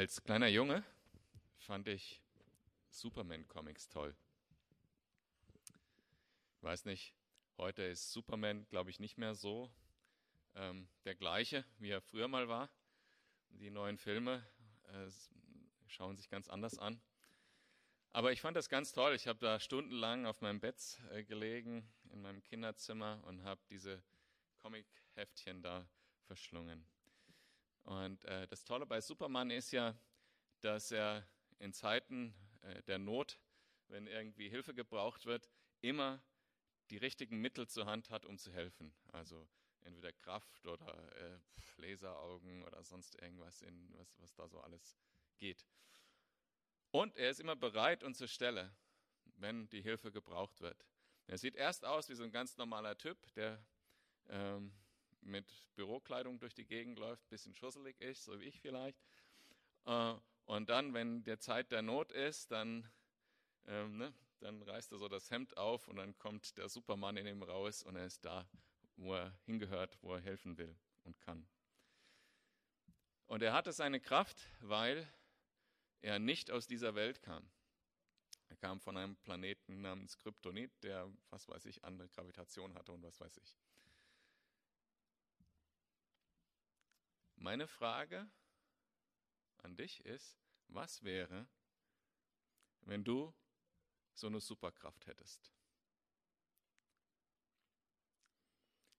Als kleiner Junge fand ich Superman-Comics toll. Ich weiß nicht, heute ist Superman, glaube ich, nicht mehr so ähm, der gleiche, wie er früher mal war. Die neuen Filme äh, schauen sich ganz anders an. Aber ich fand das ganz toll. Ich habe da stundenlang auf meinem Bett äh, gelegen, in meinem Kinderzimmer und habe diese Comic-Heftchen da verschlungen. Und äh, das Tolle bei Superman ist ja, dass er in Zeiten äh, der Not, wenn irgendwie Hilfe gebraucht wird, immer die richtigen Mittel zur Hand hat, um zu helfen. Also entweder Kraft oder äh, Laseraugen oder sonst irgendwas, in, was, was da so alles geht. Und er ist immer bereit und zur Stelle, wenn die Hilfe gebraucht wird. Er sieht erst aus wie so ein ganz normaler Typ, der ähm, mit Bürokleidung durch die Gegend läuft, bisschen schusselig ist, so wie ich vielleicht. Äh, und dann, wenn der Zeit der Not ist, dann, ähm, ne, dann reißt er so das Hemd auf und dann kommt der Supermann in ihm raus und er ist da, wo er hingehört, wo er helfen will und kann. Und er hatte seine Kraft, weil er nicht aus dieser Welt kam. Er kam von einem Planeten namens Kryptonit, der, was weiß ich, andere Gravitation hatte und was weiß ich. Meine Frage an dich ist, was wäre, wenn du so eine Superkraft hättest?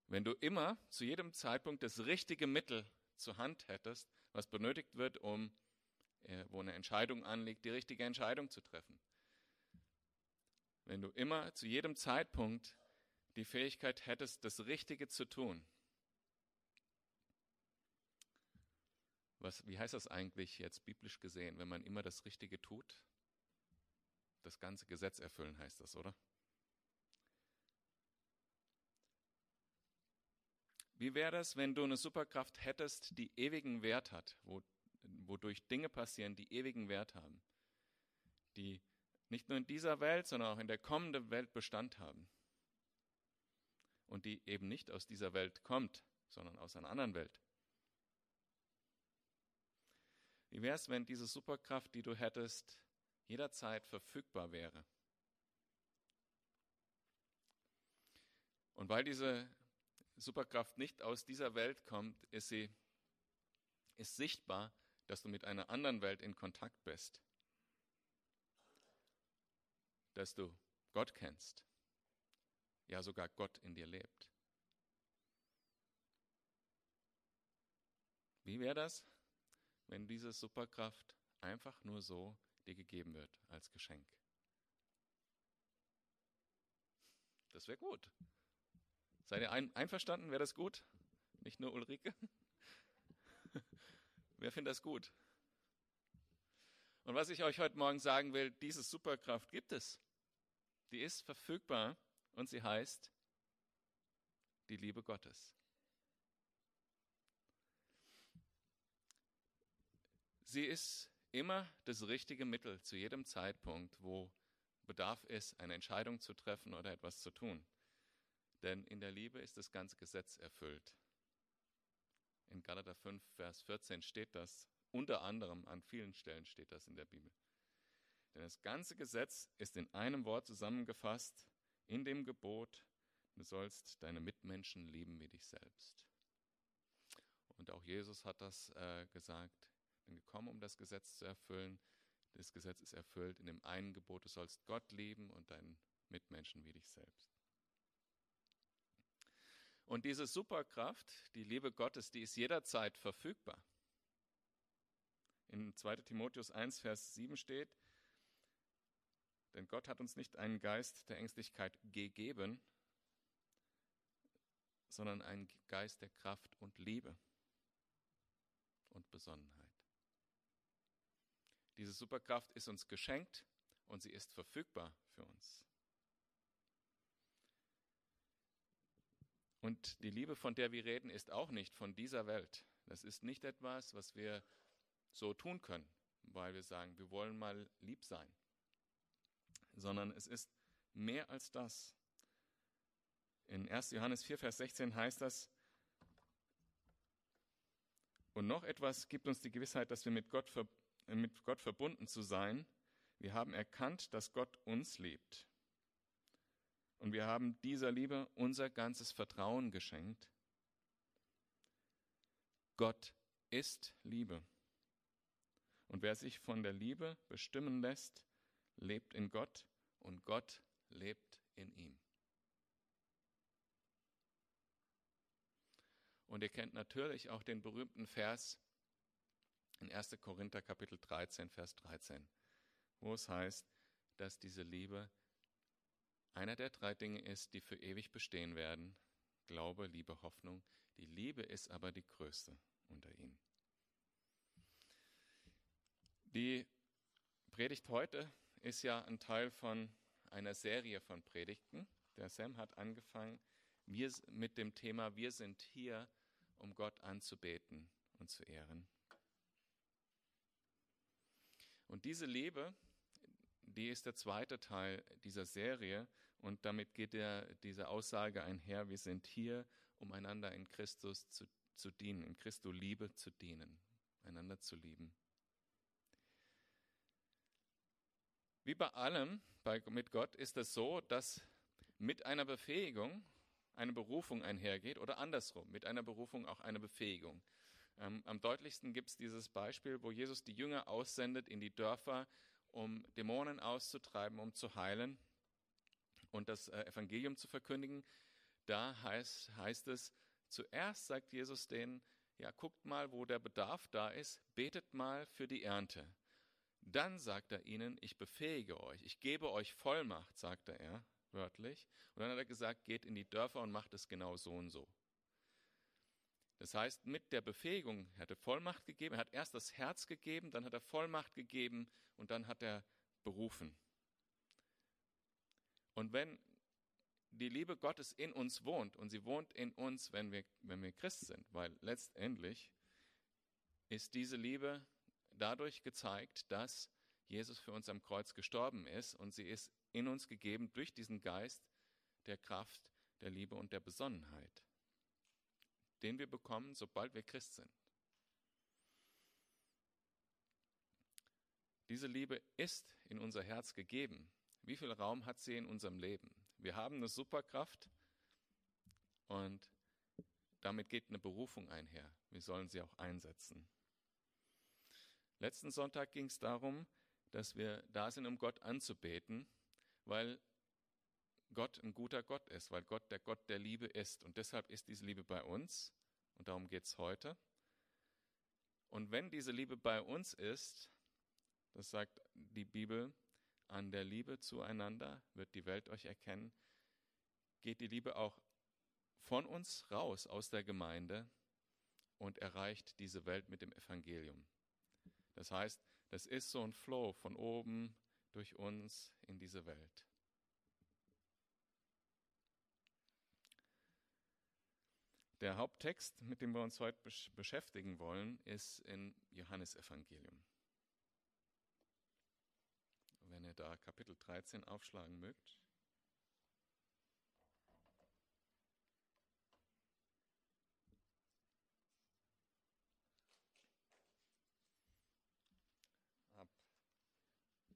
Wenn du immer zu jedem Zeitpunkt das richtige Mittel zur Hand hättest, was benötigt wird, um äh, wo eine Entscheidung anliegt, die richtige Entscheidung zu treffen. Wenn du immer zu jedem Zeitpunkt die Fähigkeit hättest, das Richtige zu tun. Was, wie heißt das eigentlich jetzt biblisch gesehen, wenn man immer das Richtige tut? Das ganze Gesetz erfüllen heißt das, oder? Wie wäre das, wenn du eine Superkraft hättest, die ewigen Wert hat, wo wodurch Dinge passieren, die ewigen Wert haben, die nicht nur in dieser Welt, sondern auch in der kommenden Welt Bestand haben und die eben nicht aus dieser Welt kommt, sondern aus einer anderen Welt. Wie wäre es, wenn diese Superkraft, die du hättest, jederzeit verfügbar wäre? Und weil diese Superkraft nicht aus dieser Welt kommt, ist sie ist sichtbar dass du mit einer anderen Welt in Kontakt bist, dass du Gott kennst, ja sogar Gott in dir lebt. Wie wäre das, wenn diese Superkraft einfach nur so dir gegeben wird als Geschenk? Das wäre gut. Seid ihr ein, einverstanden? Wäre das gut? Nicht nur Ulrike? Wer findet das gut? Und was ich euch heute Morgen sagen will, diese Superkraft gibt es. Die ist verfügbar und sie heißt die Liebe Gottes. Sie ist immer das richtige Mittel zu jedem Zeitpunkt, wo Bedarf ist, eine Entscheidung zu treffen oder etwas zu tun. Denn in der Liebe ist das ganze Gesetz erfüllt. In Galater 5, Vers 14 steht das, unter anderem an vielen Stellen steht das in der Bibel. Denn das ganze Gesetz ist in einem Wort zusammengefasst, in dem Gebot, du sollst deine Mitmenschen lieben wie dich selbst. Und auch Jesus hat das äh, gesagt, bin gekommen, um das Gesetz zu erfüllen. Das Gesetz ist erfüllt in dem einen Gebot, du sollst Gott lieben und deinen Mitmenschen wie dich selbst. Und diese Superkraft, die Liebe Gottes, die ist jederzeit verfügbar. In 2 Timotheus 1, Vers 7 steht, denn Gott hat uns nicht einen Geist der Ängstlichkeit gegeben, sondern einen Geist der Kraft und Liebe und Besonnenheit. Diese Superkraft ist uns geschenkt und sie ist verfügbar für uns. Und die Liebe, von der wir reden, ist auch nicht von dieser Welt. Das ist nicht etwas, was wir so tun können, weil wir sagen, wir wollen mal lieb sein, sondern es ist mehr als das. In 1. Johannes 4, Vers 16 heißt das, und noch etwas gibt uns die Gewissheit, dass wir mit Gott mit Gott verbunden zu sein, wir haben erkannt, dass Gott uns liebt. Und wir haben dieser Liebe unser ganzes Vertrauen geschenkt. Gott ist Liebe. Und wer sich von der Liebe bestimmen lässt, lebt in Gott und Gott lebt in ihm. Und ihr kennt natürlich auch den berühmten Vers in 1. Korinther Kapitel 13, Vers 13, wo es heißt, dass diese Liebe einer der drei Dinge ist, die für ewig bestehen werden. Glaube, Liebe, Hoffnung. Die Liebe ist aber die größte unter ihnen. Die Predigt heute ist ja ein Teil von einer Serie von Predigten. Der Sam hat angefangen mit dem Thema Wir sind hier, um Gott anzubeten und zu ehren. Und diese Liebe, die ist der zweite Teil dieser Serie und damit geht der, diese Aussage einher, wir sind hier, um einander in Christus zu, zu dienen, in Christus Liebe zu dienen, einander zu lieben. Wie bei allem bei, mit Gott ist es so, dass mit einer Befähigung eine Berufung einhergeht oder andersrum, mit einer Berufung auch eine Befähigung. Ähm, am deutlichsten gibt es dieses Beispiel, wo Jesus die Jünger aussendet in die Dörfer, um Dämonen auszutreiben, um zu heilen und das äh, Evangelium zu verkündigen. Da heißt, heißt es, zuerst sagt Jesus denen, ja, guckt mal, wo der Bedarf da ist, betet mal für die Ernte. Dann sagt er ihnen, ich befähige euch, ich gebe euch Vollmacht, sagte er wörtlich. Und dann hat er gesagt, geht in die Dörfer und macht es genau so und so. Das heißt, mit der Befähigung, er hatte Vollmacht gegeben, er hat erst das Herz gegeben, dann hat er Vollmacht gegeben und dann hat er berufen. Und wenn die Liebe Gottes in uns wohnt und sie wohnt in uns, wenn wir, wenn wir Christ sind, weil letztendlich ist diese Liebe dadurch gezeigt, dass Jesus für uns am Kreuz gestorben ist und sie ist in uns gegeben durch diesen Geist der Kraft, der Liebe und der Besonnenheit, den wir bekommen, sobald wir Christ sind. Diese Liebe ist in unser Herz gegeben. Wie viel Raum hat sie in unserem Leben? Wir haben eine Superkraft und damit geht eine Berufung einher. Wir sollen sie auch einsetzen. Letzten Sonntag ging es darum, dass wir da sind, um Gott anzubeten, weil Gott ein guter Gott ist, weil Gott der Gott der Liebe ist. Und deshalb ist diese Liebe bei uns und darum geht es heute. Und wenn diese Liebe bei uns ist, das sagt die Bibel, an der Liebe zueinander wird die Welt euch erkennen, geht die Liebe auch von uns raus aus der Gemeinde und erreicht diese Welt mit dem Evangelium. Das heißt, das ist so ein Flow von oben durch uns in diese Welt. Der Haupttext, mit dem wir uns heute beschäftigen wollen, ist in Johannesevangelium. Wenn ihr da Kapitel 13 aufschlagen mögt.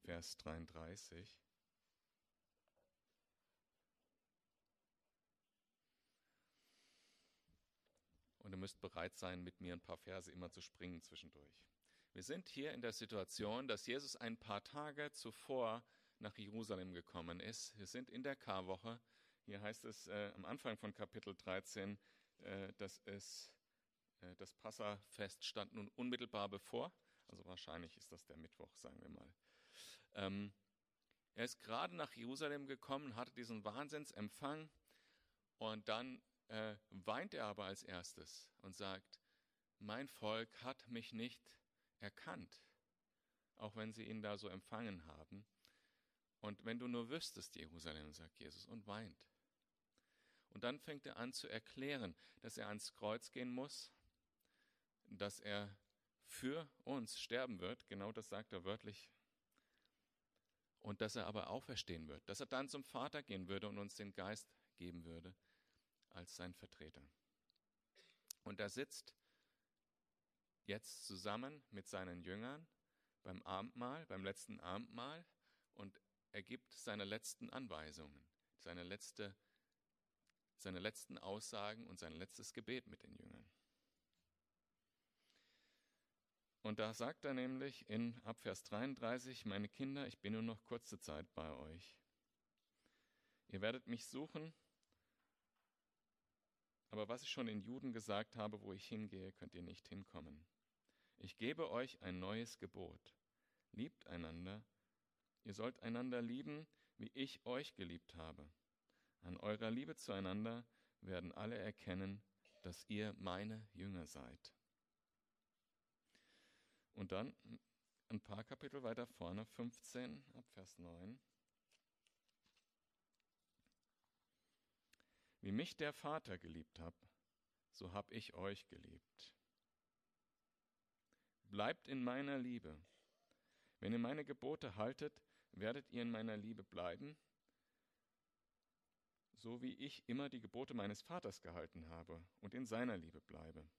Vers 33. ihr müsst bereit sein, mit mir ein paar Verse immer zu springen zwischendurch. Wir sind hier in der Situation, dass Jesus ein paar Tage zuvor nach Jerusalem gekommen ist. Wir sind in der Karwoche. Hier heißt es äh, am Anfang von Kapitel 13, äh, dass es, äh, das Passafest stand nun unmittelbar bevor. Also wahrscheinlich ist das der Mittwoch, sagen wir mal. Ähm, er ist gerade nach Jerusalem gekommen, hatte diesen Wahnsinnsempfang und dann äh, weint er aber als erstes und sagt, mein Volk hat mich nicht erkannt, auch wenn sie ihn da so empfangen haben. Und wenn du nur wüsstest, Jerusalem, sagt Jesus, und weint. Und dann fängt er an zu erklären, dass er ans Kreuz gehen muss, dass er für uns sterben wird, genau das sagt er wörtlich und dass er aber auferstehen wird, dass er dann zum Vater gehen würde und uns den Geist geben würde als sein Vertreter. Und er sitzt jetzt zusammen mit seinen Jüngern beim Abendmahl, beim letzten Abendmahl und er gibt seine letzten Anweisungen, seine, letzte, seine letzten Aussagen und sein letztes Gebet mit den Jüngern. Und da sagt er nämlich in Abvers 33, meine Kinder, ich bin nur noch kurze Zeit bei euch. Ihr werdet mich suchen, aber was ich schon den Juden gesagt habe, wo ich hingehe, könnt ihr nicht hinkommen. Ich gebe euch ein neues Gebot. Liebt einander. Ihr sollt einander lieben, wie ich euch geliebt habe. An eurer Liebe zueinander werden alle erkennen, dass ihr meine Jünger seid. Und dann ein paar Kapitel weiter vorne, 15 ab Vers 9. Wie mich der Vater geliebt hat, so hab ich euch geliebt. Bleibt in meiner Liebe. Wenn ihr meine Gebote haltet, werdet ihr in meiner Liebe bleiben, so wie ich immer die Gebote meines Vaters gehalten habe und in seiner Liebe bleibe.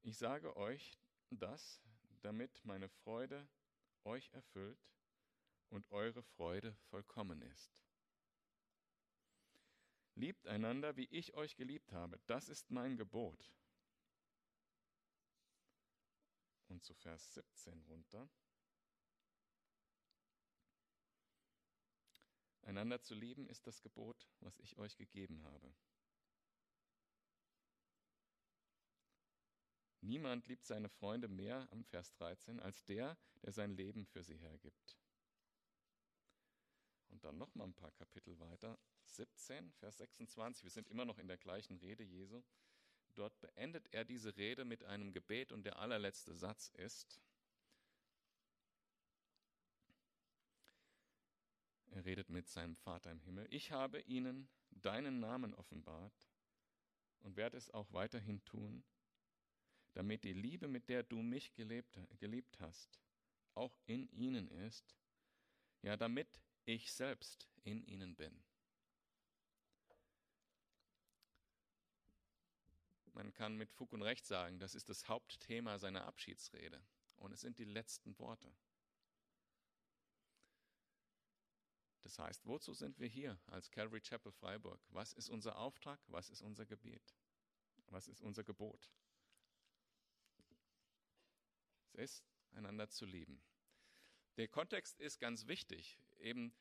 Ich sage euch das, damit meine Freude euch erfüllt und eure Freude vollkommen ist. Liebt einander, wie ich euch geliebt habe. Das ist mein Gebot. Und zu Vers 17 runter. Einander zu lieben ist das Gebot, was ich euch gegeben habe. Niemand liebt seine Freunde mehr am Vers 13 als der, der sein Leben für sie hergibt. Und dann noch mal ein paar Kapitel weiter, 17, Vers 26. Wir sind immer noch in der gleichen Rede Jesu. Dort beendet er diese Rede mit einem Gebet und der allerletzte Satz ist, er redet mit seinem Vater im Himmel, ich habe ihnen deinen Namen offenbart und werde es auch weiterhin tun, damit die Liebe, mit der du mich gelebt, geliebt hast, auch in ihnen ist, ja damit ich selbst in ihnen bin. Man kann mit Fug und Recht sagen, das ist das Hauptthema seiner Abschiedsrede. Und es sind die letzten Worte. Das heißt, wozu sind wir hier als Calvary Chapel Freiburg? Was ist unser Auftrag? Was ist unser Gebet? Was ist unser Gebot? Es ist, einander zu lieben. Der Kontext ist ganz wichtig. Eben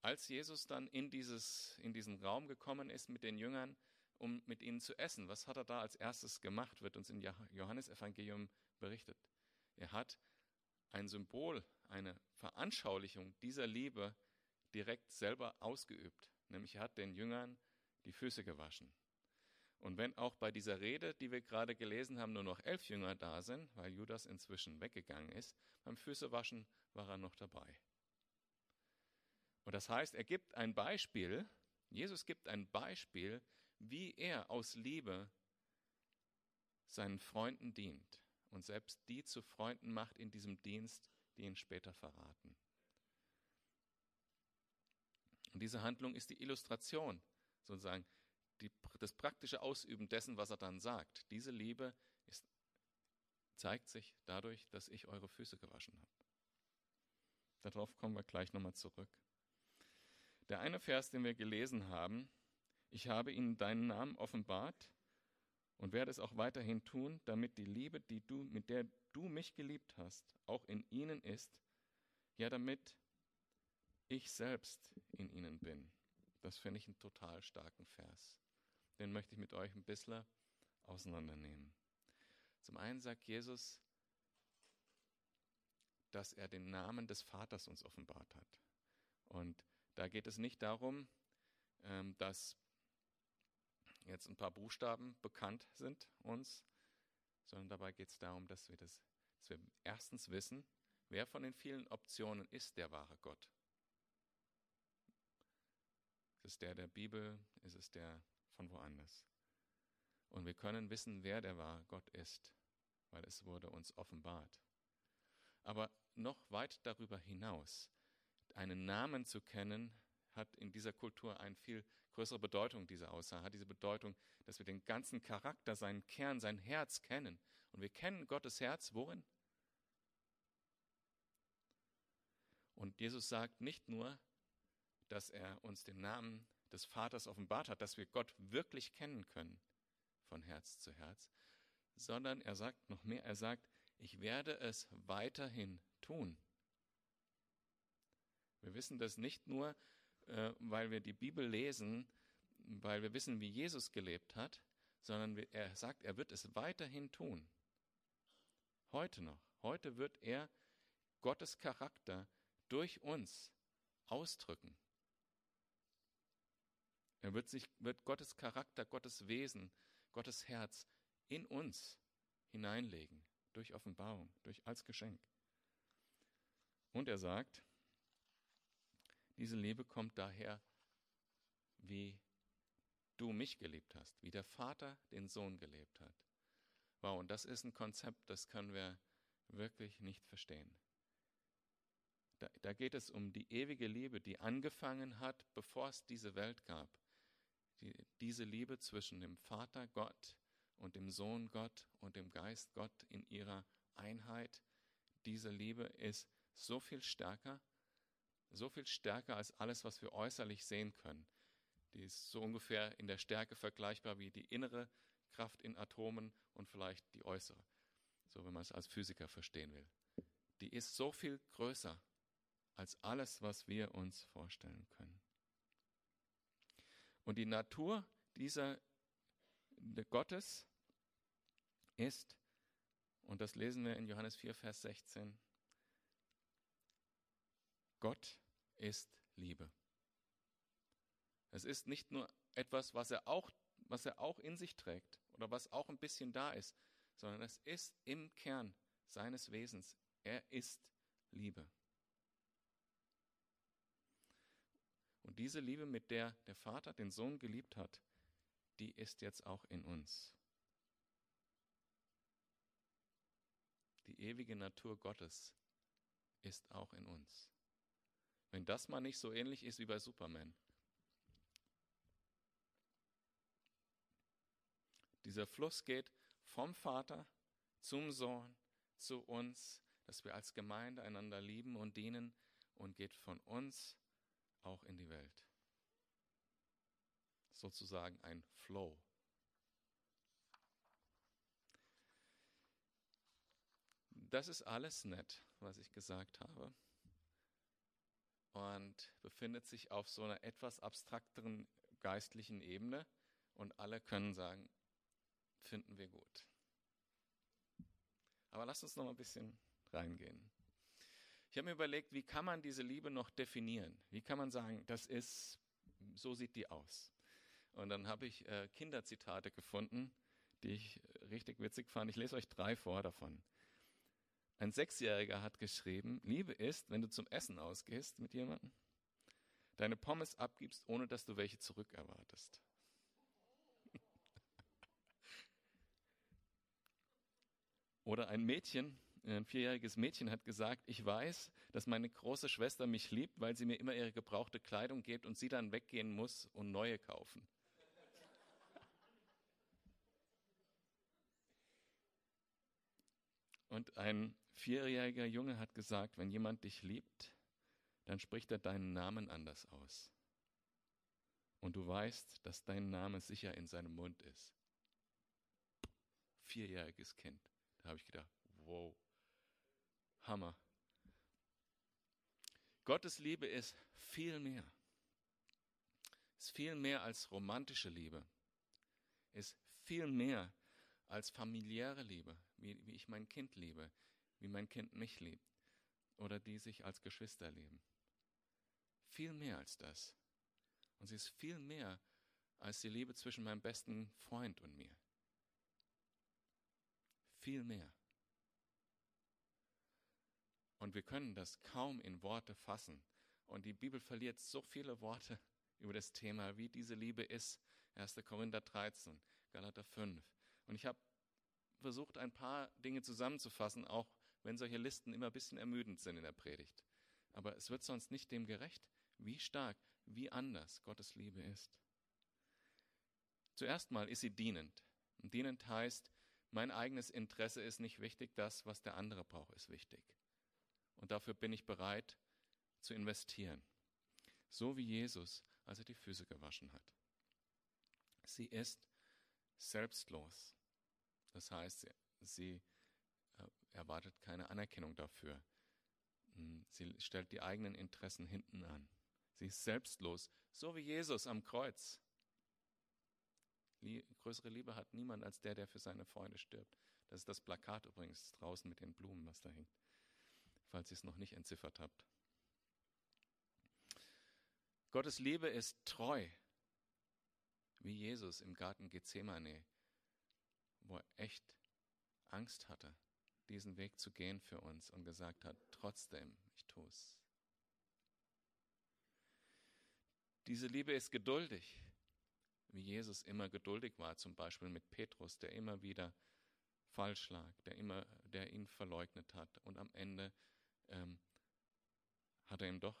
als Jesus dann in, dieses, in diesen Raum gekommen ist mit den Jüngern, um mit ihnen zu essen. Was hat er da als erstes gemacht, wird uns im Johannesevangelium berichtet. Er hat ein Symbol, eine Veranschaulichung dieser Liebe direkt selber ausgeübt. Nämlich er hat den Jüngern die Füße gewaschen. Und wenn auch bei dieser Rede, die wir gerade gelesen haben, nur noch elf Jünger da sind, weil Judas inzwischen weggegangen ist, beim Füßewaschen war er noch dabei. Und das heißt, er gibt ein Beispiel, Jesus gibt ein Beispiel, wie er aus Liebe seinen Freunden dient und selbst die zu Freunden macht in diesem Dienst, die ihn später verraten. Und diese Handlung ist die Illustration, sozusagen die, das praktische Ausüben dessen, was er dann sagt. Diese Liebe ist, zeigt sich dadurch, dass ich eure Füße gewaschen habe. Darauf kommen wir gleich nochmal zurück. Der eine Vers, den wir gelesen haben, ich habe ihnen deinen Namen offenbart und werde es auch weiterhin tun, damit die Liebe, die du, mit der du mich geliebt hast, auch in ihnen ist, ja damit ich selbst in ihnen bin. Das finde ich einen total starken Vers. Den möchte ich mit euch ein bisschen auseinandernehmen. Zum einen sagt Jesus, dass er den Namen des Vaters uns offenbart hat. Und da geht es nicht darum, ähm, dass jetzt ein paar Buchstaben bekannt sind uns, sondern dabei geht es darum, dass wir, das, dass wir erstens wissen, wer von den vielen Optionen ist der wahre Gott. Ist es der der Bibel? Ist es der von woanders? Und wir können wissen, wer der wahre Gott ist, weil es wurde uns offenbart. Aber noch weit darüber hinaus, einen Namen zu kennen, hat in dieser Kultur eine viel größere Bedeutung, diese Aussage, hat diese Bedeutung, dass wir den ganzen Charakter, seinen Kern, sein Herz kennen. Und wir kennen Gottes Herz, worin? Und Jesus sagt nicht nur, dass er uns den Namen des Vaters offenbart hat, dass wir Gott wirklich kennen können, von Herz zu Herz, sondern er sagt noch mehr, er sagt, ich werde es weiterhin tun. Wir wissen das nicht nur, äh, weil wir die Bibel lesen, weil wir wissen, wie Jesus gelebt hat, sondern er sagt, er wird es weiterhin tun. Heute noch. Heute wird er Gottes Charakter durch uns ausdrücken. Er wird sich, wird Gottes Charakter, Gottes Wesen, Gottes Herz in uns hineinlegen, durch Offenbarung, durch als Geschenk. Und er sagt, diese Liebe kommt daher, wie du mich geliebt hast, wie der Vater den Sohn gelebt hat. Wow, und das ist ein Konzept, das können wir wirklich nicht verstehen. Da, da geht es um die ewige Liebe, die angefangen hat, bevor es diese Welt gab. Die, diese Liebe zwischen dem Vater Gott und dem Sohn Gott und dem Geist Gott in ihrer Einheit. Diese Liebe ist so viel stärker, so viel stärker als alles, was wir äußerlich sehen können. Die ist so ungefähr in der Stärke vergleichbar wie die innere Kraft in Atomen und vielleicht die äußere, so wenn man es als Physiker verstehen will. Die ist so viel größer als alles, was wir uns vorstellen können. Und die Natur dieser Gottes ist, und das lesen wir in Johannes 4, Vers 16, Gott ist Liebe. Es ist nicht nur etwas, was er auch, was er auch in sich trägt oder was auch ein bisschen da ist, sondern es ist im Kern seines Wesens. Er ist Liebe. Und diese Liebe, mit der der Vater den Sohn geliebt hat, die ist jetzt auch in uns. Die ewige Natur Gottes ist auch in uns. Wenn das mal nicht so ähnlich ist wie bei Superman. Dieser Fluss geht vom Vater zum Sohn zu uns, dass wir als Gemeinde einander lieben und dienen und geht von uns auch in die Welt. Sozusagen ein Flow. Das ist alles nett, was ich gesagt habe und befindet sich auf so einer etwas abstrakteren geistlichen Ebene und alle können sagen, finden wir gut. Aber lasst uns noch mal ein bisschen reingehen. Ich habe mir überlegt, wie kann man diese Liebe noch definieren? Wie kann man sagen, das ist, so sieht die aus? Und dann habe ich äh, Kinderzitate gefunden, die ich richtig witzig fand. Ich lese euch drei vor davon. Ein Sechsjähriger hat geschrieben, Liebe ist, wenn du zum Essen ausgehst mit jemandem, deine Pommes abgibst, ohne dass du welche zurückerwartest. Oder ein Mädchen, ein vierjähriges Mädchen hat gesagt, ich weiß, dass meine große Schwester mich liebt, weil sie mir immer ihre gebrauchte Kleidung gibt und sie dann weggehen muss und neue kaufen. Und ein vierjähriger Junge hat gesagt, wenn jemand dich liebt, dann spricht er deinen Namen anders aus. Und du weißt, dass dein Name sicher in seinem Mund ist. Vierjähriges Kind. Da habe ich gedacht, wow, Hammer. Gottes Liebe ist viel mehr. Ist viel mehr als romantische Liebe. Ist viel mehr als familiäre Liebe, wie, wie ich mein Kind liebe, wie mein Kind mich liebt oder die sich als Geschwister lieben. Viel mehr als das. Und sie ist viel mehr als die Liebe zwischen meinem besten Freund und mir. Viel mehr. Und wir können das kaum in Worte fassen. Und die Bibel verliert so viele Worte über das Thema, wie diese Liebe ist. 1. Korinther 13, Galater 5. Und ich habe versucht, ein paar Dinge zusammenzufassen, auch wenn solche Listen immer ein bisschen ermüdend sind in der Predigt. Aber es wird sonst nicht dem gerecht, wie stark, wie anders Gottes Liebe ist. Zuerst mal ist sie dienend. Und dienend heißt, mein eigenes Interesse ist nicht wichtig, das, was der andere braucht, ist wichtig. Und dafür bin ich bereit, zu investieren. So wie Jesus, als er die Füße gewaschen hat. Sie ist selbstlos. Das heißt, sie erwartet keine Anerkennung dafür. Hm, sie stellt die eigenen Interessen hinten an. Sie ist selbstlos, so wie Jesus am Kreuz. größere Liebe hat niemand als der, der für seine Freunde stirbt. Das ist das Plakat übrigens draußen mit den Blumen, was da hängt, falls ihr es noch nicht entziffert habt. Gottes Liebe ist treu, wie Jesus im Garten Gethsemane, wo er echt Angst hatte, diesen Weg zu gehen für uns und gesagt hat, trotzdem, ich tue es. Diese Liebe ist geduldig, wie Jesus immer geduldig war, zum Beispiel mit Petrus, der immer wieder falsch lag, der immer, der ihn verleugnet hat. Und am Ende ähm, hat er ihm doch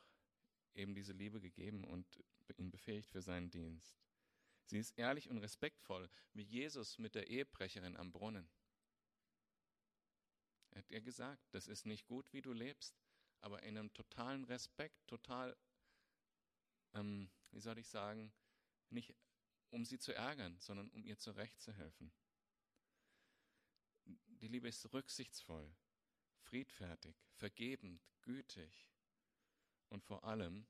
eben diese Liebe gegeben und ihn befähigt für seinen Dienst. Sie ist ehrlich und respektvoll, wie Jesus mit der Ehebrecherin am Brunnen. Er hat ihr gesagt, das ist nicht gut, wie du lebst, aber in einem totalen Respekt, total, ähm, wie soll ich sagen, nicht um sie zu ärgern, sondern um ihr zurechtzuhelfen. Die Liebe ist rücksichtsvoll, friedfertig, vergebend, gütig und vor allem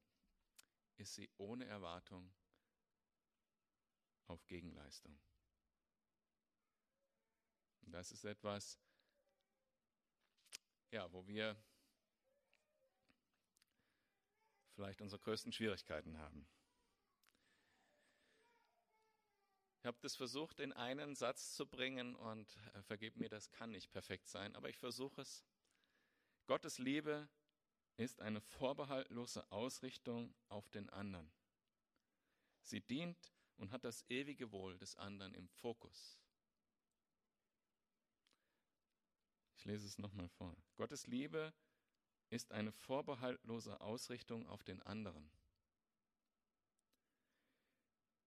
ist sie ohne Erwartung auf Gegenleistung. Das ist etwas, ja, wo wir vielleicht unsere größten Schwierigkeiten haben. Ich habe das versucht in einen Satz zu bringen und äh, vergib mir, das kann nicht perfekt sein, aber ich versuche es. Gottes Liebe ist eine vorbehaltlose Ausrichtung auf den anderen. Sie dient und hat das ewige Wohl des anderen im Fokus. Ich lese es nochmal vor. Gottes Liebe ist eine vorbehaltlose Ausrichtung auf den anderen.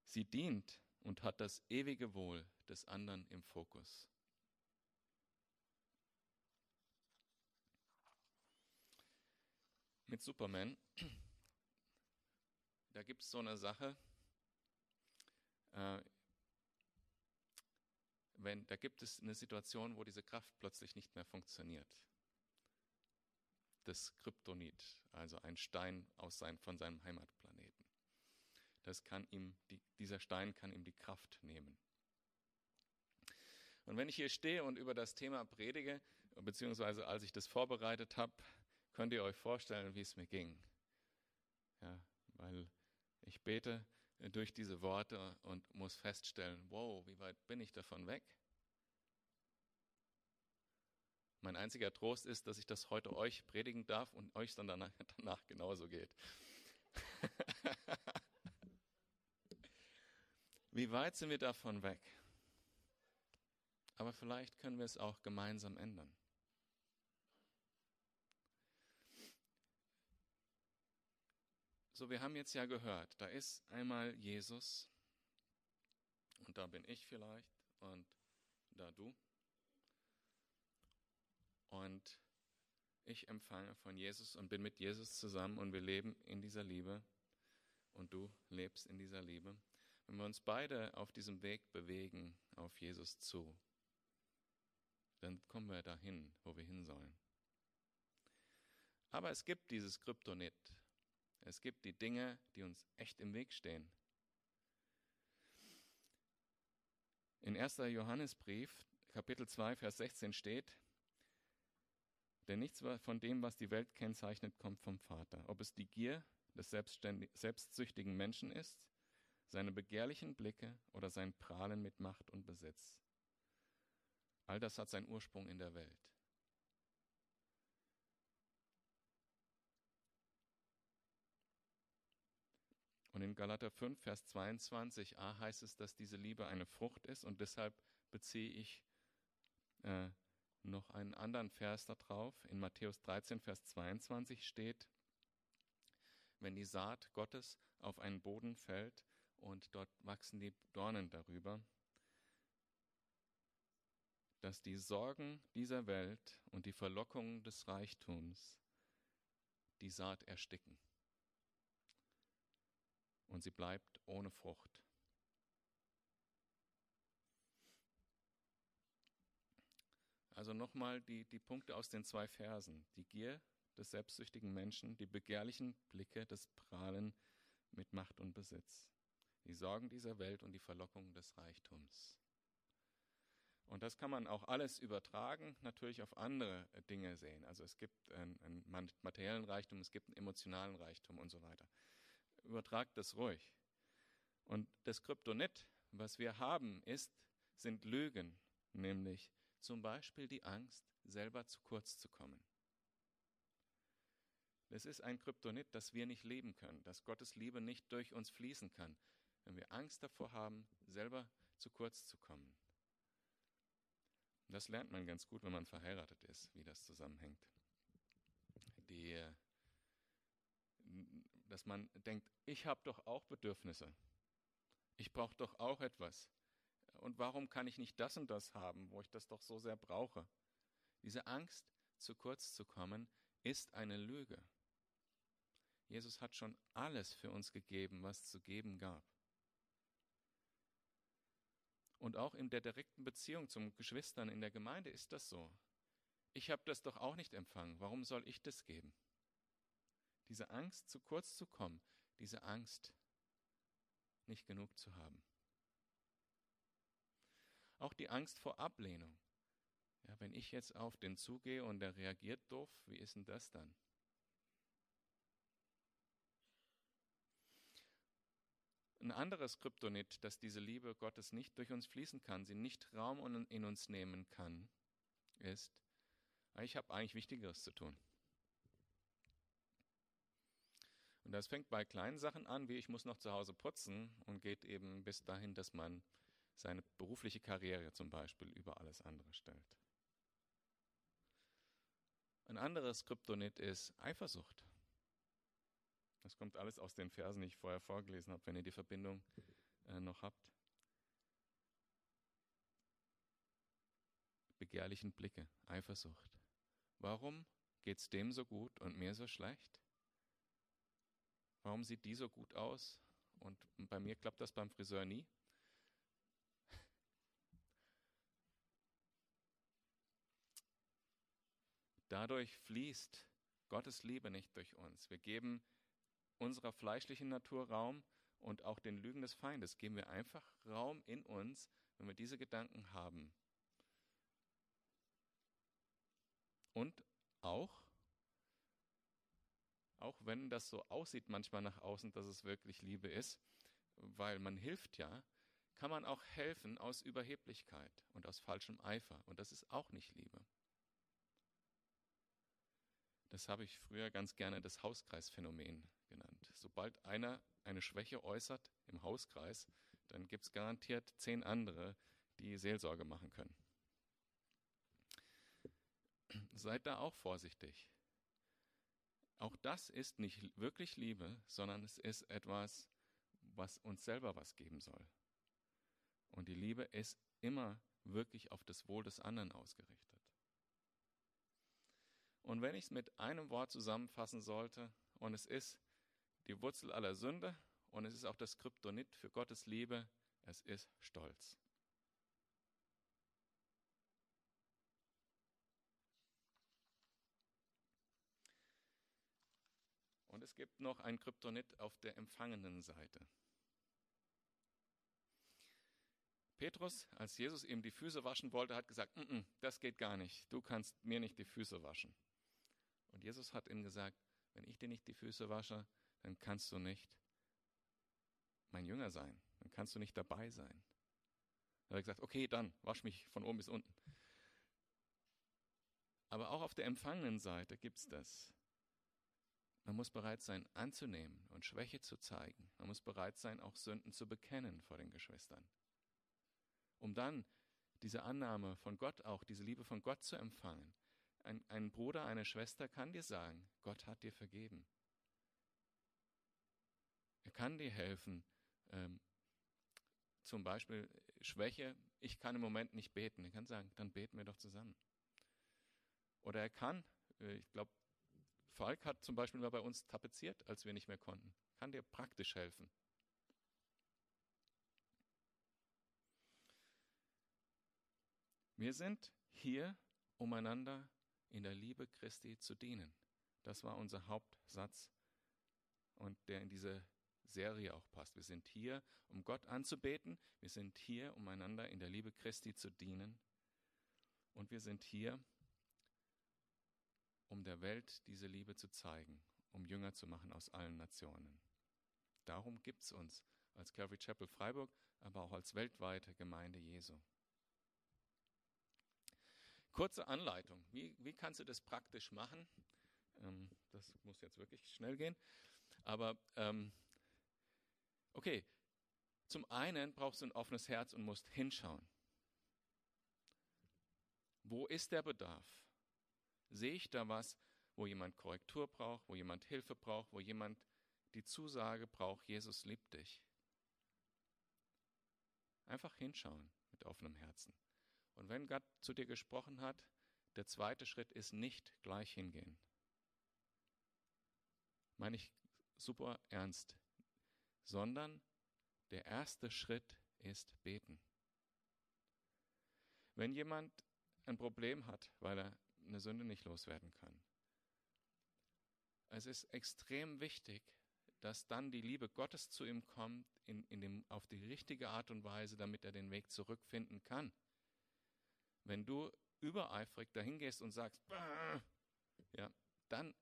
Sie dient und hat das ewige Wohl des anderen im Fokus. Mit Superman, da gibt es so eine Sache, äh, wenn, da gibt es eine Situation, wo diese Kraft plötzlich nicht mehr funktioniert. Das Kryptonit, also ein Stein aus sein, von seinem Heimatplaneten. Das kann ihm, die, dieser Stein kann ihm die Kraft nehmen. Und wenn ich hier stehe und über das Thema predige, beziehungsweise als ich das vorbereitet habe, könnt ihr euch vorstellen, wie es mir ging. Ja, weil ich bete durch diese Worte und muss feststellen, wow, wie weit bin ich davon weg? Mein einziger Trost ist, dass ich das heute euch predigen darf und euch dann danach, danach genauso geht. wie weit sind wir davon weg? Aber vielleicht können wir es auch gemeinsam ändern. So, wir haben jetzt ja gehört, da ist einmal Jesus und da bin ich vielleicht und da du. Und ich empfange von Jesus und bin mit Jesus zusammen und wir leben in dieser Liebe und du lebst in dieser Liebe. Wenn wir uns beide auf diesem Weg bewegen, auf Jesus zu, dann kommen wir dahin, wo wir hin sollen. Aber es gibt dieses Kryptonit, es gibt die Dinge, die uns echt im Weg stehen. In 1. Johannesbrief, Kapitel 2, Vers 16 steht, denn nichts von dem, was die Welt kennzeichnet, kommt vom Vater. Ob es die Gier des selbstsüchtigen Menschen ist, seine begehrlichen Blicke oder sein Prahlen mit Macht und Besitz. All das hat seinen Ursprung in der Welt. Und in Galater 5, Vers 22a heißt es, dass diese Liebe eine Frucht ist und deshalb beziehe ich äh, noch einen anderen Vers darauf. In Matthäus 13, Vers 22 steht, wenn die Saat Gottes auf einen Boden fällt und dort wachsen die Dornen darüber, dass die Sorgen dieser Welt und die Verlockungen des Reichtums die Saat ersticken. Und sie bleibt ohne Frucht. Also nochmal die, die Punkte aus den zwei Versen. Die Gier des selbstsüchtigen Menschen, die begehrlichen Blicke des Prahlen mit Macht und Besitz, die Sorgen dieser Welt und die Verlockung des Reichtums. Und das kann man auch alles übertragen, natürlich auf andere Dinge sehen. Also es gibt einen, einen materiellen Reichtum, es gibt einen emotionalen Reichtum und so weiter. Übertragt das ruhig. Und das Kryptonit, was wir haben, ist, sind Lügen, nämlich zum Beispiel die Angst, selber zu kurz zu kommen. Es ist ein Kryptonit, das wir nicht leben können, dass Gottes Liebe nicht durch uns fließen kann, wenn wir Angst davor haben, selber zu kurz zu kommen. Das lernt man ganz gut, wenn man verheiratet ist, wie das zusammenhängt. Die, dass man denkt, ich habe doch auch Bedürfnisse. Ich brauche doch auch etwas. Und warum kann ich nicht das und das haben, wo ich das doch so sehr brauche? Diese Angst, zu kurz zu kommen, ist eine Lüge. Jesus hat schon alles für uns gegeben, was zu geben gab. Und auch in der direkten Beziehung zum Geschwistern in der Gemeinde ist das so. Ich habe das doch auch nicht empfangen. Warum soll ich das geben? Diese Angst, zu kurz zu kommen, diese Angst, nicht genug zu haben. Auch die Angst vor Ablehnung. Ja, wenn ich jetzt auf den zugehe und der reagiert doof, wie ist denn das dann? Ein anderes Kryptonit, dass diese Liebe Gottes nicht durch uns fließen kann, sie nicht Raum in uns nehmen kann, ist, ich habe eigentlich Wichtigeres zu tun. Und das fängt bei kleinen Sachen an, wie ich muss noch zu Hause putzen und geht eben bis dahin, dass man seine berufliche Karriere zum Beispiel über alles andere stellt. Ein anderes Kryptonit ist Eifersucht. Das kommt alles aus den Versen, die ich vorher vorgelesen habe, wenn ihr die Verbindung äh, noch habt. Begehrlichen Blicke, Eifersucht. Warum geht es dem so gut und mir so schlecht? Warum sieht die so gut aus und bei mir klappt das beim Friseur nie? Dadurch fließt Gottes Liebe nicht durch uns. Wir geben unserer fleischlichen Natur Raum und auch den Lügen des Feindes geben wir einfach Raum in uns, wenn wir diese Gedanken haben. Und auch, auch wenn das so aussieht manchmal nach außen, dass es wirklich Liebe ist, weil man hilft ja, kann man auch helfen aus Überheblichkeit und aus falschem Eifer. Und das ist auch nicht Liebe. Das habe ich früher ganz gerne das Hauskreisphänomen genannt. Sobald einer eine Schwäche äußert im Hauskreis, dann gibt es garantiert zehn andere, die Seelsorge machen können. Seid da auch vorsichtig. Auch das ist nicht wirklich Liebe, sondern es ist etwas, was uns selber was geben soll. Und die Liebe ist immer wirklich auf das Wohl des anderen ausgerichtet. Und wenn ich es mit einem Wort zusammenfassen sollte, und es ist die Wurzel aller Sünde und es ist auch das Kryptonit für Gottes Liebe. Es ist Stolz. Und es gibt noch ein Kryptonit auf der empfangenen Seite. Petrus, als Jesus ihm die Füße waschen wollte, hat gesagt, N -n, das geht gar nicht, du kannst mir nicht die Füße waschen. Und Jesus hat ihm gesagt, wenn ich dir nicht die Füße wasche, dann kannst du nicht mein Jünger sein, dann kannst du nicht dabei sein. Er hat gesagt, okay, dann wasch mich von oben bis unten. Aber auch auf der empfangenen Seite gibt es das. Man muss bereit sein, anzunehmen und Schwäche zu zeigen. Man muss bereit sein, auch Sünden zu bekennen vor den Geschwistern. Um dann diese Annahme von Gott, auch diese Liebe von Gott zu empfangen. Ein, ein Bruder, eine Schwester kann dir sagen, Gott hat dir vergeben. Er kann dir helfen. Ähm, zum Beispiel Schwäche, ich kann im Moment nicht beten. Er kann sagen, dann beten wir doch zusammen. Oder er kann, äh, ich glaube, Falk hat zum Beispiel mal bei uns tapeziert, als wir nicht mehr konnten. Kann dir praktisch helfen. Wir sind hier, um einander in der Liebe Christi zu dienen. Das war unser Hauptsatz und der in diese Serie auch passt. Wir sind hier, um Gott anzubeten. Wir sind hier, um einander in der Liebe Christi zu dienen. Und wir sind hier, um der Welt diese Liebe zu zeigen, um Jünger zu machen aus allen Nationen. Darum gibt es uns als Calvary Chapel Freiburg, aber auch als weltweite Gemeinde Jesu. Kurze Anleitung. Wie, wie kannst du das praktisch machen? Ähm, das muss jetzt wirklich schnell gehen. Aber ähm, okay, zum einen brauchst du ein offenes Herz und musst hinschauen. Wo ist der Bedarf? Sehe ich da was, wo jemand Korrektur braucht, wo jemand Hilfe braucht, wo jemand die Zusage braucht, Jesus liebt dich? Einfach hinschauen mit offenem Herzen. Und wenn Gott zu dir gesprochen hat, der zweite Schritt ist nicht gleich hingehen. Meine ich super ernst, sondern der erste Schritt ist beten. Wenn jemand ein Problem hat, weil er eine Sünde nicht loswerden kann, es ist extrem wichtig, dass dann die Liebe Gottes zu ihm kommt in, in dem, auf die richtige Art und Weise, damit er den Weg zurückfinden kann. Wenn du übereifrig dahin gehst und sagst, ja, dann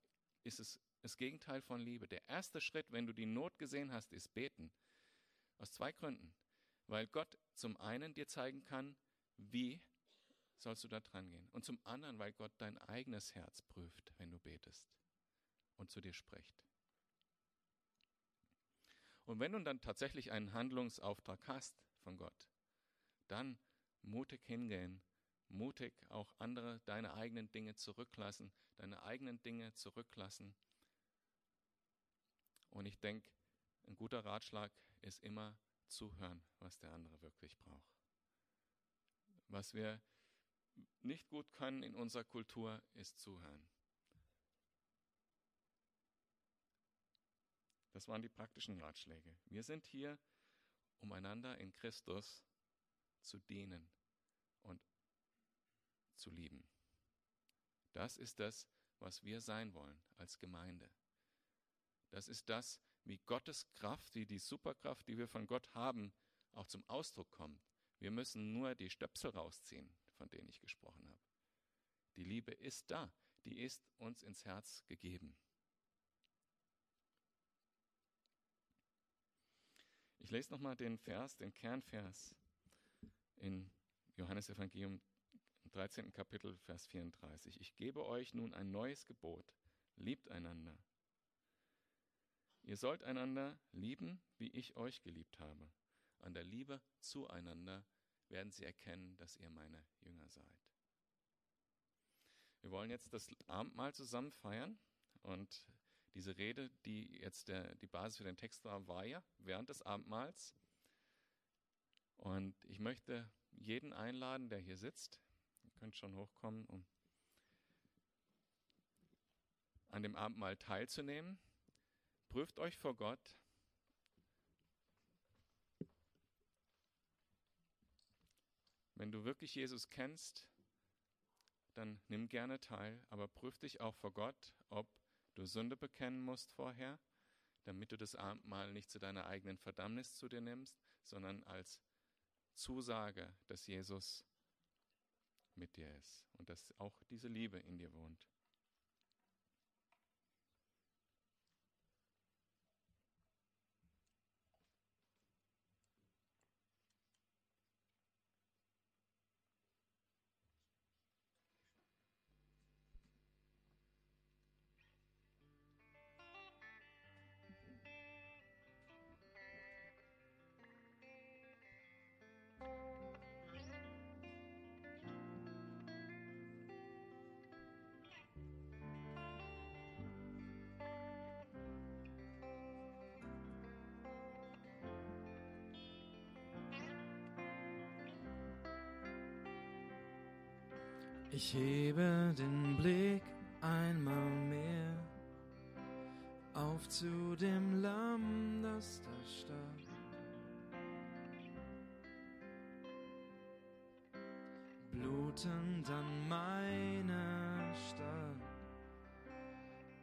ist es das Gegenteil von Liebe. Der erste Schritt, wenn du die Not gesehen hast, ist beten. Aus zwei Gründen. Weil Gott zum einen dir zeigen kann, wie sollst du da dran gehen. Und zum anderen, weil Gott dein eigenes Herz prüft, wenn du betest und zu dir spricht. Und wenn du dann tatsächlich einen Handlungsauftrag hast von Gott, dann mutig hingehen mutig auch andere deine eigenen Dinge zurücklassen, deine eigenen Dinge zurücklassen. Und ich denke, ein guter Ratschlag ist immer zuhören, was der andere wirklich braucht. Was wir nicht gut können in unserer Kultur, ist zuhören. Das waren die praktischen Ratschläge. Wir sind hier, um einander in Christus zu dienen und zu lieben. Das ist das, was wir sein wollen als Gemeinde. Das ist das, wie Gottes Kraft, wie die Superkraft, die wir von Gott haben, auch zum Ausdruck kommt. Wir müssen nur die Stöpsel rausziehen, von denen ich gesprochen habe. Die Liebe ist da, die ist uns ins Herz gegeben. Ich lese nochmal den Vers, den Kernvers in Johannes Evangelium 13. Kapitel, Vers 34. Ich gebe euch nun ein neues Gebot. Liebt einander. Ihr sollt einander lieben, wie ich euch geliebt habe. An der Liebe zueinander werden sie erkennen, dass ihr meine Jünger seid. Wir wollen jetzt das Abendmahl zusammen feiern und diese Rede, die jetzt der, die Basis für den Text war, war ja während des Abendmahls. Und ich möchte jeden einladen, der hier sitzt, könnt schon hochkommen, um an dem Abendmahl teilzunehmen. Prüft euch vor Gott. Wenn du wirklich Jesus kennst, dann nimm gerne teil, aber prüf dich auch vor Gott, ob du Sünde bekennen musst vorher, damit du das Abendmahl nicht zu deiner eigenen Verdammnis zu dir nimmst, sondern als Zusage, dass Jesus mit dir ist und dass auch diese Liebe in dir wohnt. Ich hebe den Blick einmal mehr auf zu dem Lamm, das da starb. Blutend an meiner Stadt,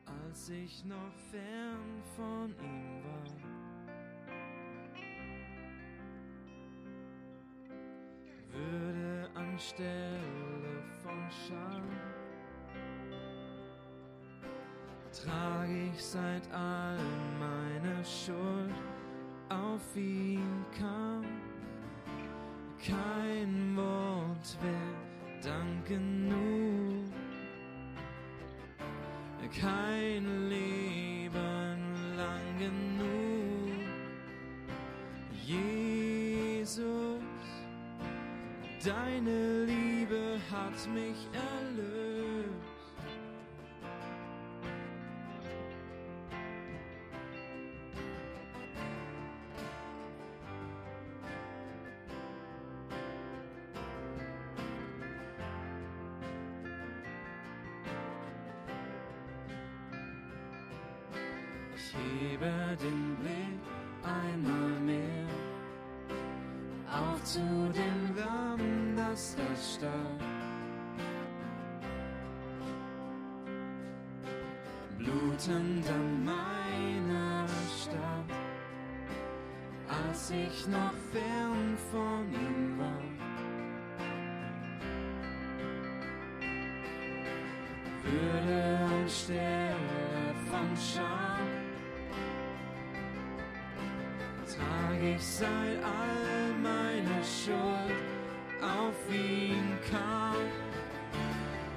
als ich noch fern von ihm war. Würde anstelle Scham trage ich seit all meine Schuld auf ihn kam. Kein Wort wert Dank genug, kein Leben lang genug. Jesus, deine Liebe hat mich erlöst. Ich hebe den Blick einmal mehr auf zu dem Lamm, das da starb. Blutend an meiner Stadt, als ich noch fern von ihm war. Würde anstelle von Scham trage ich seit all meiner Schuld auf ihn kam.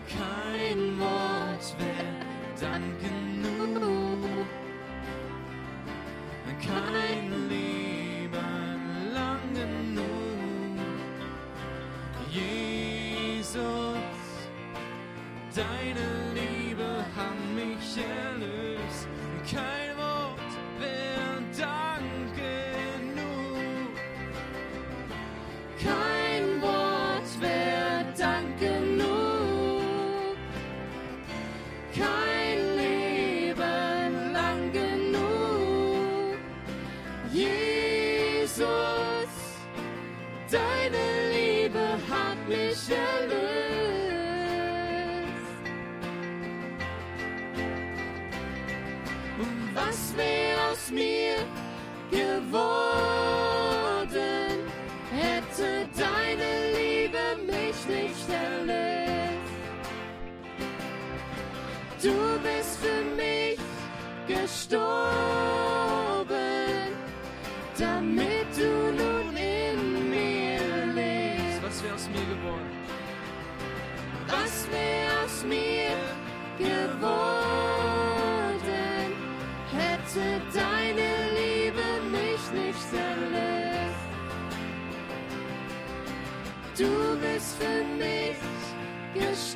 Kein Wort wert Dank genug, deine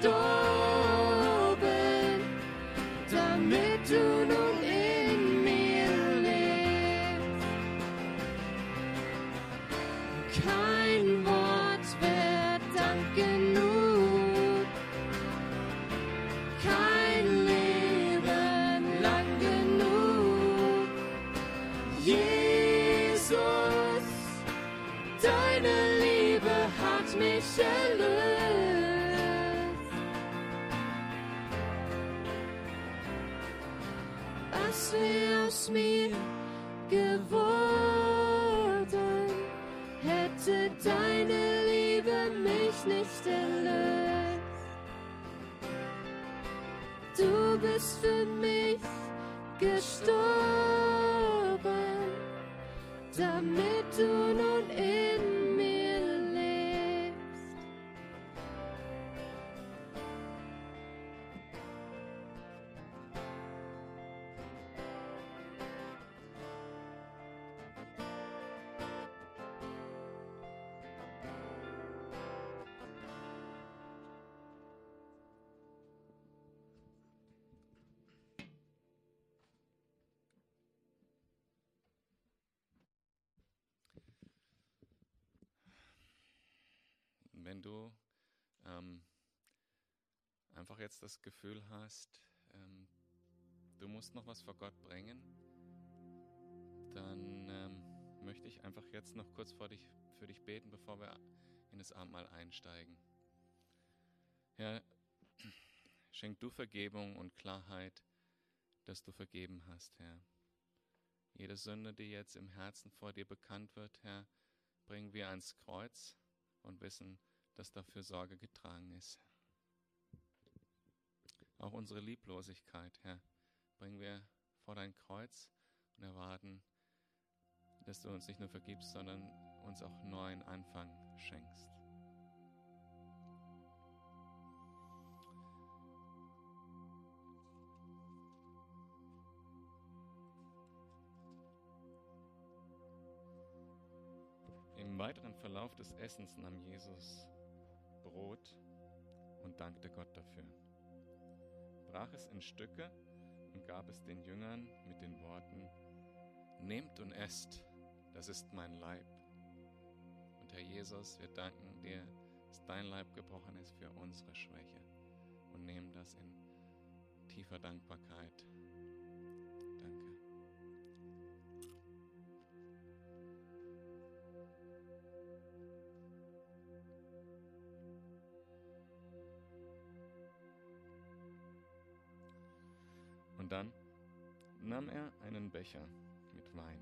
gestorben, bist für mich gestorben, Wenn du ähm, einfach jetzt das Gefühl hast, ähm, du musst noch was vor Gott bringen, dann ähm, möchte ich einfach jetzt noch kurz vor dich, für dich beten, bevor wir in das Abendmahl einsteigen. Herr, schenk du Vergebung und Klarheit, dass du vergeben hast, Herr. Jede Sünde, die jetzt im Herzen vor dir bekannt wird, Herr, bringen wir ans Kreuz und wissen, dass dafür Sorge getragen ist. Auch unsere Lieblosigkeit, Herr, bringen wir vor dein Kreuz und erwarten, dass du uns nicht nur vergibst, sondern uns auch neuen Anfang schenkst. Im weiteren Verlauf des Essens nahm Jesus Brot und dankte Gott dafür, brach es in Stücke und gab es den Jüngern mit den Worten, Nehmt und esst, das ist mein Leib. Und Herr Jesus, wir danken dir, dass dein Leib gebrochen ist für unsere Schwäche und nehmen das in tiefer Dankbarkeit. Und dann nahm er einen Becher mit Wein,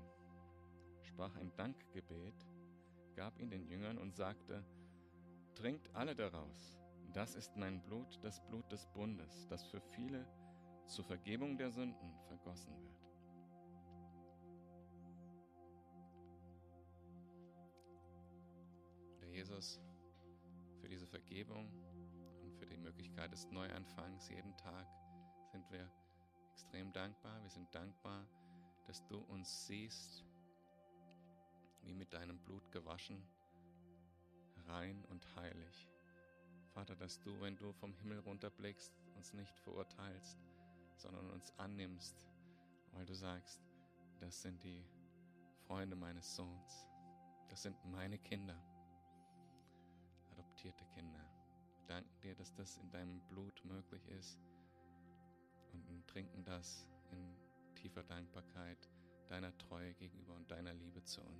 sprach ein Dankgebet, gab ihn den Jüngern und sagte, Trinkt alle daraus, das ist mein Blut, das Blut des Bundes, das für viele zur Vergebung der Sünden vergossen wird. Der Jesus, für diese Vergebung und für die Möglichkeit des Neuanfangs jeden Tag sind wir extrem dankbar. Wir sind dankbar, dass du uns siehst, wie mit deinem Blut gewaschen, rein und heilig. Vater, dass du, wenn du vom Himmel runterblickst, uns nicht verurteilst, sondern uns annimmst, weil du sagst, das sind die Freunde meines Sohns, das sind meine Kinder, adoptierte Kinder. Wir danken dir, dass das in deinem Blut möglich ist trinken das in tiefer Dankbarkeit deiner Treue gegenüber und deiner Liebe zu uns.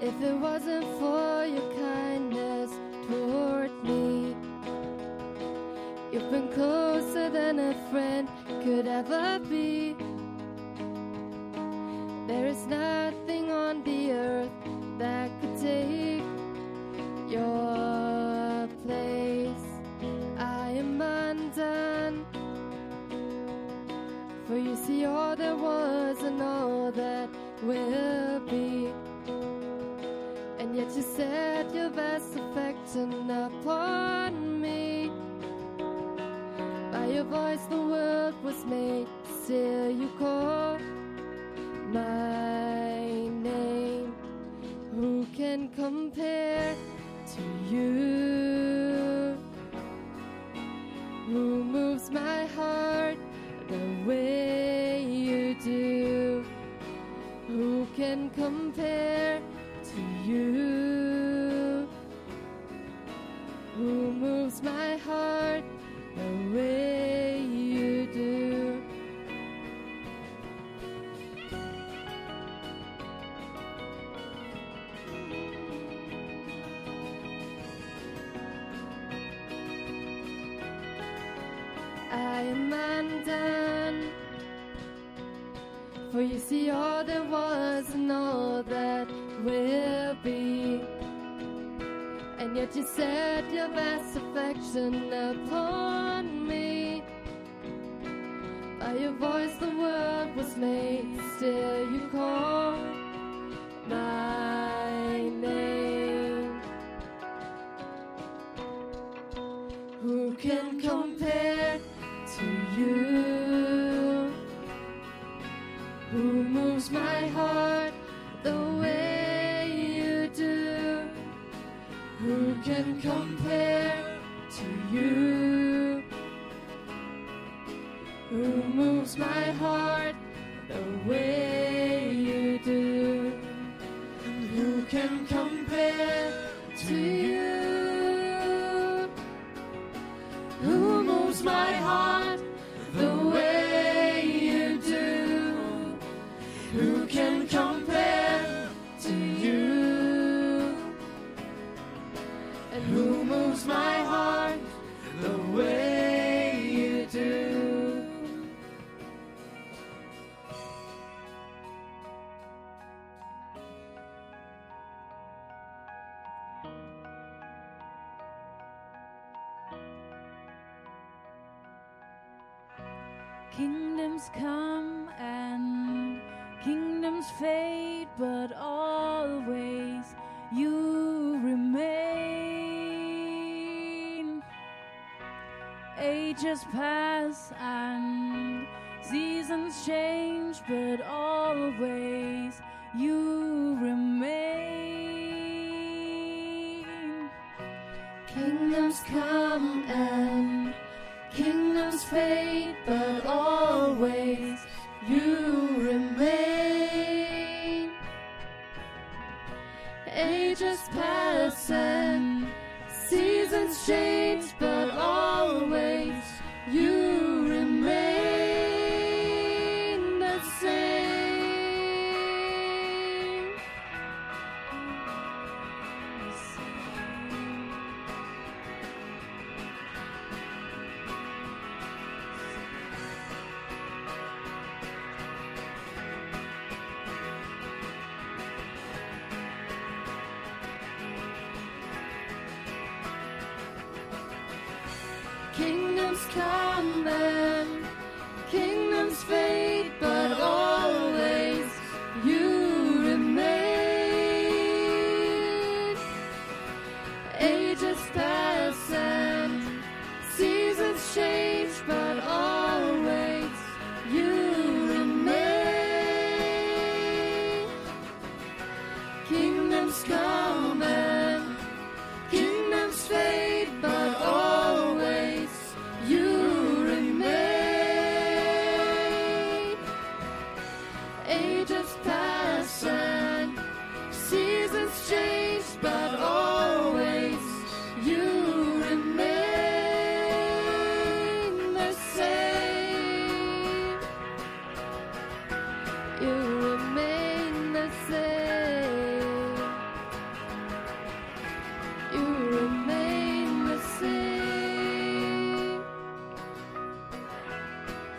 If it wasn't for your kindness toward me? You've been closer than a friend could ever be. There is nothing on the earth that could take your place. I am undone. For you see all there was and all that will be. Yet you set your best affection upon me. By your voice the world was made, still you call my name. Who can compare to you? Who moves my heart the way you do? Who can compare you who moves my heart the way you do. I am undone, for you see all there was and all that will be. And yet you set your vast affection upon me. By your voice the world was made, still you call my name. Who can compare to you? Who moves my heart compare to you? Who moves my heart the way Ages pass and seasons change, but always you remain. Kingdoms come and kingdoms fade, but always you remain. Ages pass and seasons change,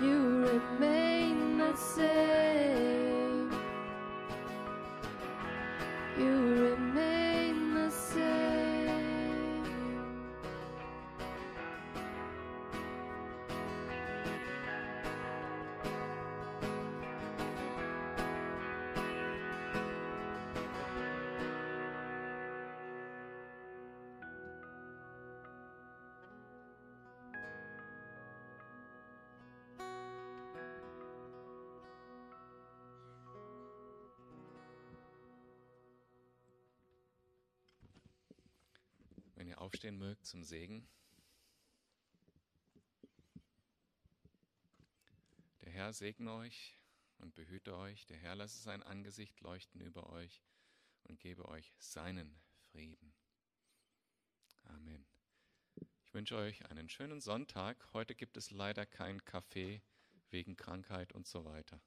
You remain the same. Ihr aufstehen mögt zum Segen. Der Herr segne euch und behüte euch. Der Herr lasse sein Angesicht leuchten über euch und gebe euch seinen Frieden. Amen. Ich wünsche euch einen schönen Sonntag. Heute gibt es leider kein Kaffee wegen Krankheit und so weiter.